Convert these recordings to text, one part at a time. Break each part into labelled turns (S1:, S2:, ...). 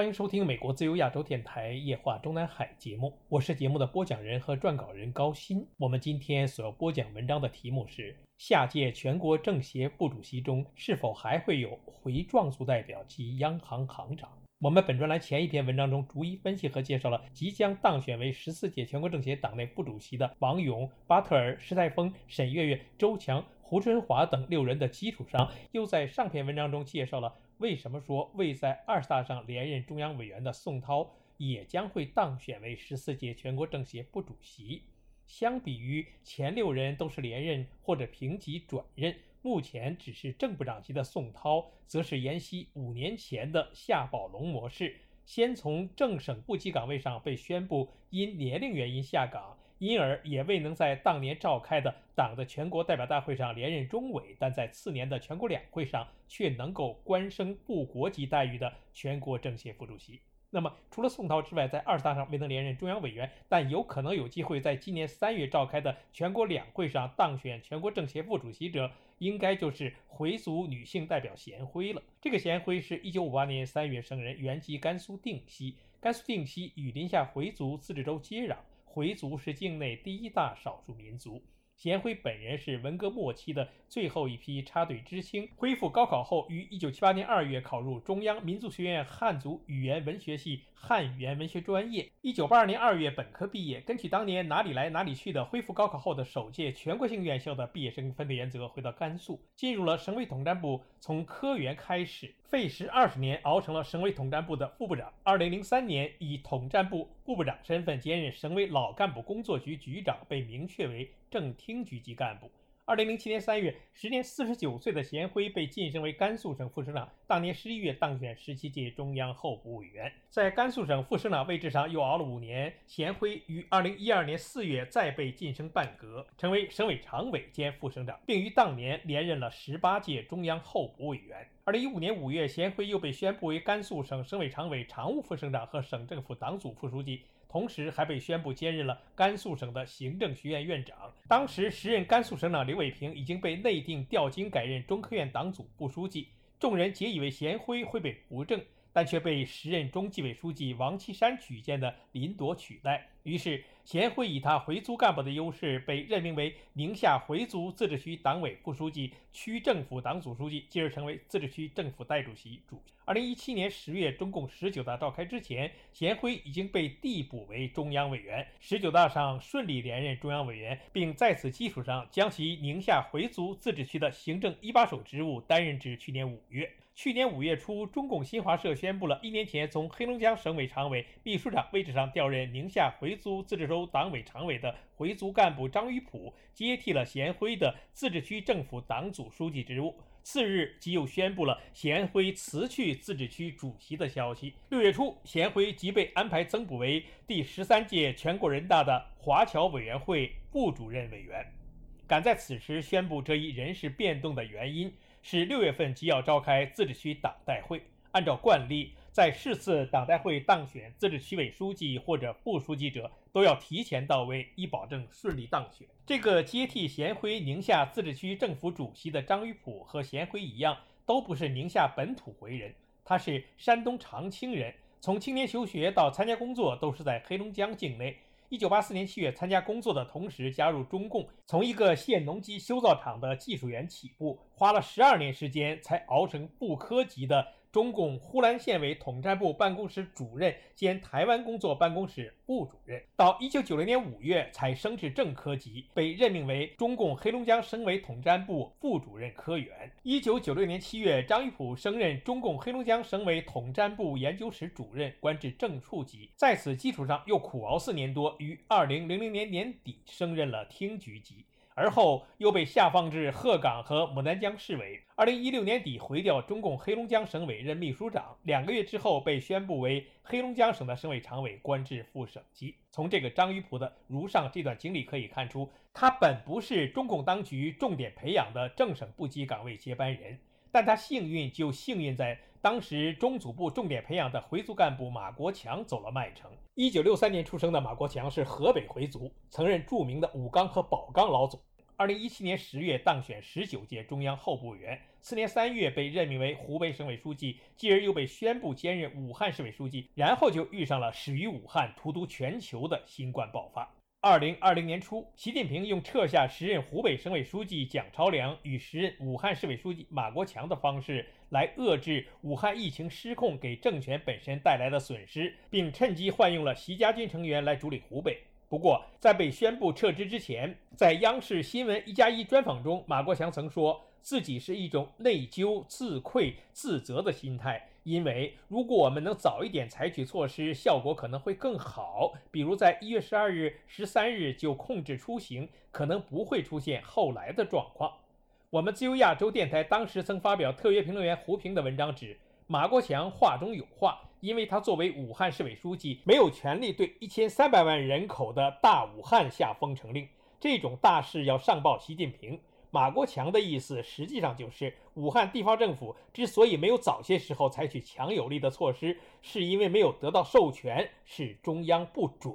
S1: 欢迎收听美国自由亚洲电台夜话中南海节目，我是节目的播讲人和撰稿人高鑫。我们今天所要播讲文章的题目是：下届全国政协副主席中是否还会有回壮族代表及央行行长？我们本专栏前一篇文章中逐一分析和介绍了即将当选为十四届全国政协党内副主席的王勇、巴特尔、施泰峰、沈月月、周强、胡春华等六人的基础上，又在上篇文章中介绍了。为什么说未在二十大上连任中央委员的宋涛也将会当选为十四届全国政协副主席？相比于前六人都是连任或者平级转任，目前只是正部长级的宋涛，则是沿袭五年前的夏宝龙模式，先从正省部级岗位上被宣布因年龄原因下岗。因而也未能在当年召开的党的全国代表大会上连任中委，但在次年的全国两会上却能够官升部国级待遇的全国政协副主席。那么，除了宋涛之外，在二十大上未能连任中央委员，但有可能有机会在今年三月召开的全国两会上当选全国政协副主席者，应该就是回族女性代表贤辉了。这个贤辉是一九五八年三月生人，原籍甘肃定西，甘肃定西与临夏回族自治州接壤。回族是境内第一大少数民族。贤辉本人是文革末期的最后一批插队知青，恢复高考后，于1978年2月考入中央民族学院汉族语言文学系汉语言文学专业。1982年2月本科毕业，根据当年哪里来哪里去的恢复高考后的首届全国性院校的毕业生分配原则，回到甘肃，进入了省委统战部，从科员开始，费时二十年熬成了省委统战部的副部长。2003年以统战部副部长身份兼任省委老干部工作局局长，被明确为。正厅局级干部。二零零七年三月，时年四十九岁的贤辉被晋升为甘肃省副省长。当年十一月当选十七届中央候补委员，在甘肃省副省长位置上又熬了五年。贤辉于二零一二年四月再被晋升半格，成为省委常委兼副省长，并于当年连任了十八届中央候补委员。二零一五年五月，贤辉又被宣布为甘肃省省委常委常务副省长和省政府党组副书记。同时还被宣布兼任了甘肃省的行政学院院长。当时时任甘肃省长刘伟平已经被内定调京改任中科院党组副书记，众人皆以为贤辉会被扶正，但却被时任中纪委书记王岐山举荐的林铎取代。于是，贤辉以他回族干部的优势，被任命为宁夏回族自治区党委副书记、区政府党组书记，继而成为自治区政府代主席、主席。二零一七年十月，中共十九大召开之前，贤辉已经被递补为中央委员。十九大上顺利连任中央委员，并在此基础上将其宁夏回族自治区的行政一把手职务担任至去年五月。去年五月初，中共新华社宣布了一年前从黑龙江省委常委、秘书长位置上调任宁夏回族自治州党委常委的回族干部张玉普接替了贤辉的自治区政府党组书记职务。次日，即又宣布了贤辉辞去自治区主席的消息。六月初，贤辉即被安排增补为第十三届全国人大的华侨委员会副主任委员。赶在此时宣布这一人事变动的原因。是六月份即要召开自治区党代会。按照惯例，在是次党代会当选自治区委书记或者副书记者，都要提前到位，以保证顺利当选。这个接替贤辉宁夏自治区政府主席的张玉普和贤辉一样，都不是宁夏本土回人，他是山东长清人，从青年求学到参加工作都是在黑龙江境内。一九八四年七月参加工作的同时加入中共，从一个县农机修造厂的技术员起步，花了十二年时间才熬成部科级的。中共呼兰县委统战部办公室主任兼台湾工作办公室副主任，到一九九零年五月才升至正科级，被任命为中共黑龙江省委统战部副主任科员。一九九六年七月，张玉普升任中共黑龙江省委统战部研究室主任，官至正处级。在此基础上，又苦熬四年多，于二零零零年年底升任了厅局级。而后又被下放至鹤岗和牡丹江市委。二零一六年底回调中共黑龙江省委任秘书长，两个月之后被宣布为黑龙江省的省委常委，官至副省级。从这个张玉璞的如上这段经历可以看出，他本不是中共当局重点培养的正省部级岗位接班人，但他幸运就幸运在。当时中组部重点培养的回族干部马国强走了麦城。一九六三年出生的马国强是河北回族，曾任著名的武钢和宝钢老总。二零一七年十月当选十九届中央候补委员，次年三月被任命为湖北省委书记，继而又被宣布兼任武汉市委书记，然后就遇上了始于武汉、荼毒全球的新冠爆发。二零二零年初，习近平用撤下时任湖北省委书记蒋超良与时任武汉市委书记马国强的方式来遏制武汉疫情失控给政权本身带来的损失，并趁机换用了习家军成员来主理湖北。不过，在被宣布撤职之前，在央视新闻一加一专访中，马国强曾说自己是一种内疚、自愧、自责的心态。因为如果我们能早一点采取措施，效果可能会更好。比如在一月十二日、十三日就控制出行，可能不会出现后来的状况。我们自由亚洲电台当时曾发表特约评论员胡平的文章，指马国强话中有话，因为他作为武汉市委书记，没有权利对一千三百万人口的大武汉下封城令，这种大事要上报习近平。马国强的意思实际上就是，武汉地方政府之所以没有早些时候采取强有力的措施，是因为没有得到授权，是中央不准。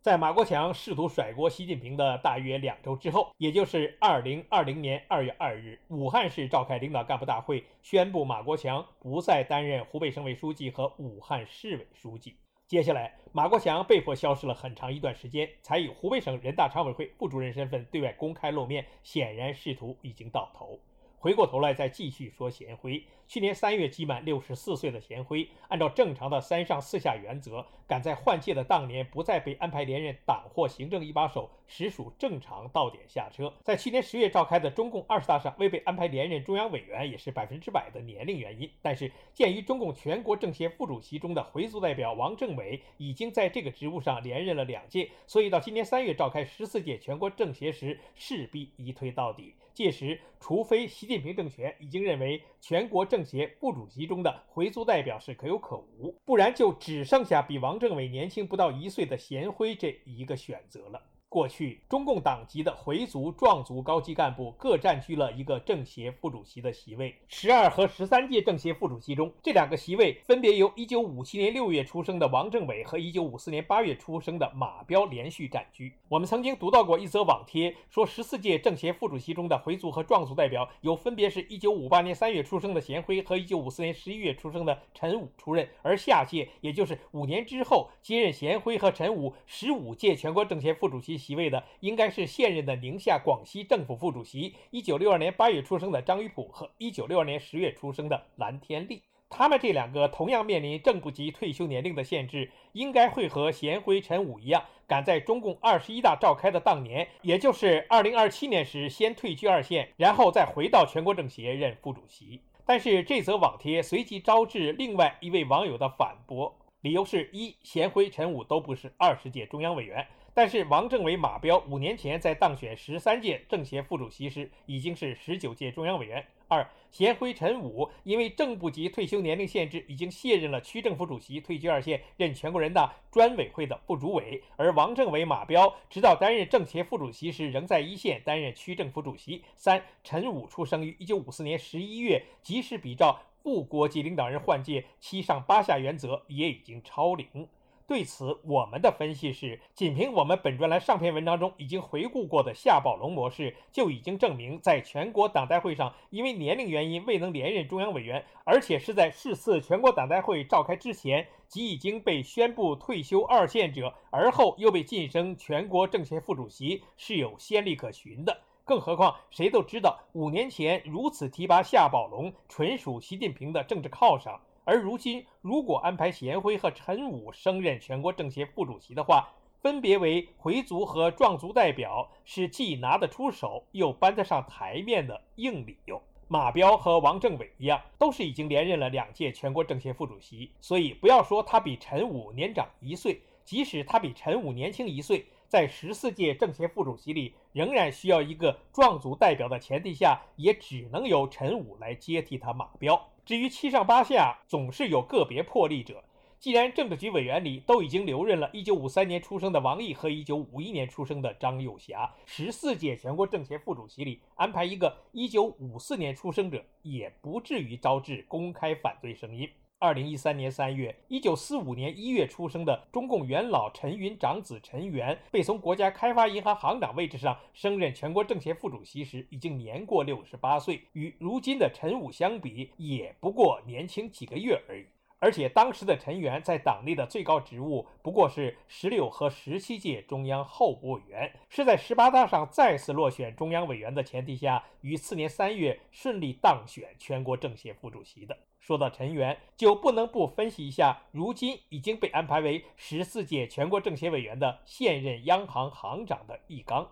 S1: 在马国强试图甩锅习近平的大约两周之后，也就是二零二零年二月二日，武汉市召开领导干部大会，宣布马国强不再担任湖北省委书记和武汉市委书记。接下来，马国祥被迫消失了很长一段时间，才以湖北省人大常委会副主任身份对外公开露面，显然仕途已经到头。回过头来再继续说贤辉。去年三月，期满六十四岁的贤辉，按照正常的三上四下原则，赶在换届的当年不再被安排连任党或行政一把手，实属正常到点下车。在去年十月召开的中共二十大上，未被安排连任中央委员，也是百分之百的年龄原因。但是，鉴于中共全国政协副主席中的回族代表王政委已经在这个职务上连任了两届，所以到今年三月召开十四届全国政协时，势必一推到底。届时，除非习近平政权已经认为全国政协副主席中的回族代表是可有可无，不然就只剩下比王政委年轻不到一岁的贤辉这一个选择了。过去，中共党籍的回族、壮族高级干部各占据了一个政协副主席的席位。十二和十三届政协副主席中，这两个席位分别由一九五七年六月出生的王政委和一九五四年八月出生的马彪连续占据。我们曾经读到过一则网帖，说十四届政协副主席中的回族和壮族代表，有分别是一九五八年三月出生的贤辉和一九五四年十一月出生的陈武出任，而下届，也就是五年之后接任贤辉和陈武十五届全国政协副主席。席位的应该是现任的宁夏、广西政府副主席，一九六二年八月出生的张玉普和一九六二年十月出生的蓝天丽。他们这两个同样面临正部级退休年龄的限制，应该会和贤辉、陈武一样，赶在中共二十一大召开的当年，也就是二零二七年时，先退居二线，然后再回到全国政协任副主席。但是这则网帖随即招致另外一位网友的反驳，理由是一贤辉、陈武都不是二十届中央委员。但是王政委、马彪五年前在当选十三届政协副主席时，已经是十九届中央委员。二贤辉、陈武因为正部级退休年龄限制，已经卸任了区政府主席，退居二线，任全国人大专委会的副主委。而王政委、马彪直到担任政协副主席时，仍在一线担任区政府主席。三陈武出生于一九五四年十一月，即使比照副国级领导人换届七上八下原则，也已经超龄。对此，我们的分析是，仅凭我们本专栏上篇文章中已经回顾过的夏宝龙模式，就已经证明，在全国党代会上，因为年龄原因未能连任中央委员，而且是在是次全国党代会召开之前即已经被宣布退休二线者，而后又被晋升全国政协副主席，是有先例可循的。更何况，谁都知道，五年前如此提拔夏宝龙，纯属习近平的政治犒赏。而如今，如果安排贤辉和陈武升任全国政协副主席的话，分别为回族和壮族代表，是既拿得出手又搬得上台面的硬理由。马彪和王政委一样，都是已经连任了两届全国政协副主席，所以不要说他比陈武年长一岁，即使他比陈武年轻一岁，在十四届政协副主席里，仍然需要一个壮族代表的前提下，也只能由陈武来接替他马彪。至于七上八下，总是有个别破例者。既然政治局委员里都已经留任了一九五三年出生的王毅和一九五一年出生的张幼霞，十四届全国政协副主席里安排一个一九五四年出生者，也不至于招致公开反对声音。二零一三年三月一九四五年一月出生的中共元老陈云长子陈元，被从国家开发银行行长位置上升任全国政协副主席时，已经年过六十八岁，与如今的陈武相比，也不过年轻几个月而已。而且当时的陈元在党内的最高职务不过是十六和十七届中央候补委员，是在十八大上再次落选中央委员的前提下，于次年三月顺利当选全国政协副主席的。说到陈元，就不能不分析一下如今已经被安排为十四届全国政协委员的现任央行行长的易纲。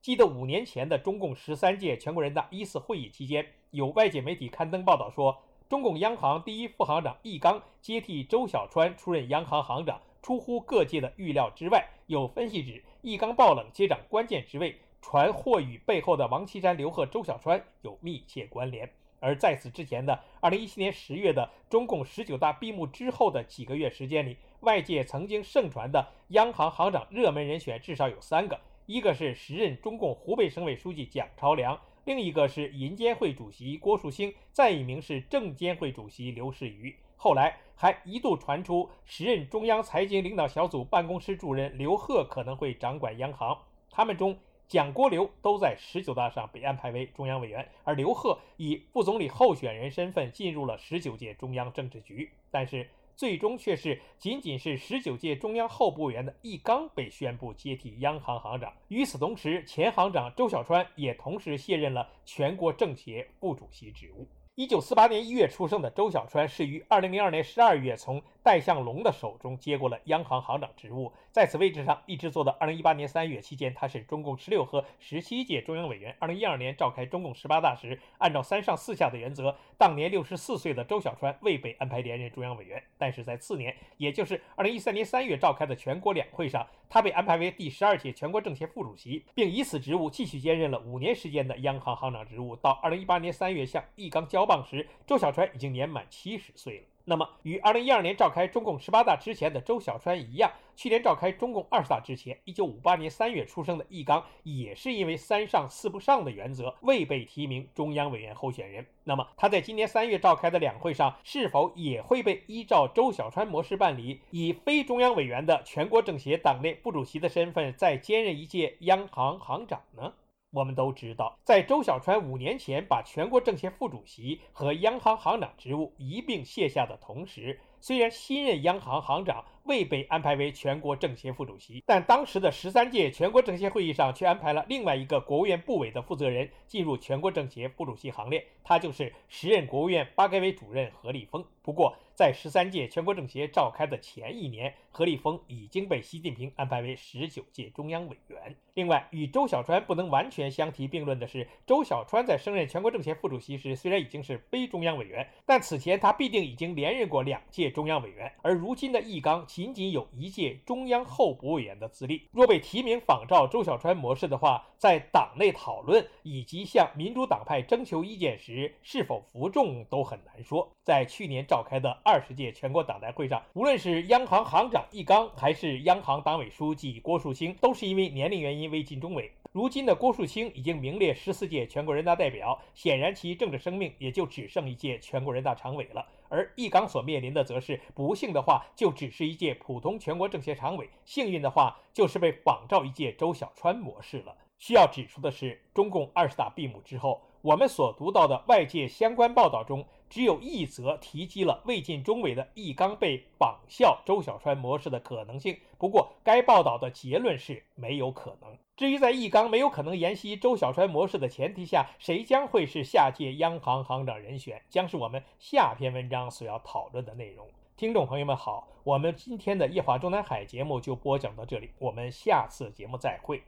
S1: 记得五年前的中共十三届全国人大一次会议期间，有外界媒体刊登报道说。中共央行第一副行长易纲接替周小川出任央行行长，出乎各界的预料之外。有分析指，易纲爆冷接掌关键职位，传或与背后的王岐山、刘鹤、周小川有密切关联。而在此之前的2017年10月的中共十九大闭幕之后的几个月时间里，外界曾经盛传的央行行长热门人选至少有三个，一个是时任中共湖北省委书记蒋朝良。另一个是银监会主席郭树清，再一名是证监会主席刘士余。后来还一度传出时任中央财经领导小组办公室主任刘鹤可能会掌管央行。他们中，蒋、郭、刘都在十九大上被安排为中央委员，而刘鹤以副总理候选人身份进入了十九届中央政治局。但是。最终却是仅仅是十九届中央候补委员的易纲被宣布接替央行行长。与此同时，前行长周小川也同时卸任了全国政协副主席职务。一九四八年一月出生的周小川是于二零零二年十二月从戴相龙的手中接过了央行行长职务，在此位置上一直做到二零一八年三月期间，他是中共十六和十七届中央委员。二零一二年召开中共十八大时，按照三上四下的原则，当年六十四岁的周小川未被安排连任中央委员，但是在次年，也就是二零一三年三月召开的全国两会上，他被安排为第十二届全国政协副主席，并以此职务继续兼任了五年时间的央行行长职务。到二零一八年三月向易纲交棒时，周小川已经年满七十岁了。那么，与2012年召开中共十八大之前的周小川一样，去年召开中共二十大之前，1958年3月出生的易纲，也是因为“三上四不上”的原则，未被提名中央委员候选人。那么，他在今年三月召开的两会上，是否也会被依照周小川模式办理，以非中央委员的全国政协党内副主席的身份，再兼任一届央行行长呢？我们都知道，在周小川五年前把全国政协副主席和央行行长职务一并卸下的同时，虽然新任央行行长未被安排为全国政协副主席，但当时的十三届全国政协会议上却安排了另外一个国务院部委的负责人进入全国政协副主席行列，他就是时任国务院发改委主任何立峰。不过，在十三届全国政协召开的前一年，何立峰已经被习近平安排为十九届中央委员。另外，与周小川不能完全相提并论的是，周小川在升任全国政协副主席时，虽然已经是非中央委员，但此前他必定已经连任过两届中央委员。而如今的易纲仅仅有一届中央候补委员的资历，若被提名仿照周小川模式的话，在党内讨论以及向民主党派征求意见时，是否服众都很难说。在去年召开的。二十届全国党代会上，无论是央行行长易纲，还是央行党委书记郭树清，都是因为年龄原因未进中委。如今的郭树清已经名列十四届全国人大代表，显然其政治生命也就只剩一届全国人大常委了。而易纲所面临的，则是不幸的话，就只是一届普通全国政协常委；幸运的话，就是被仿照一届周小川模式了。需要指出的是，中共二十大闭幕之后。我们所读到的外界相关报道中，只有一则提及了未进中委的易纲被仿效周小川模式的可能性。不过，该报道的结论是没有可能。至于在易纲没有可能沿袭周小川模式的前提下，谁将会是下届央行行长人选，将是我们下篇文章所要讨论的内容。听众朋友们好，我们今天的夜话中南海节目就播讲到这里，我们下次节目再会。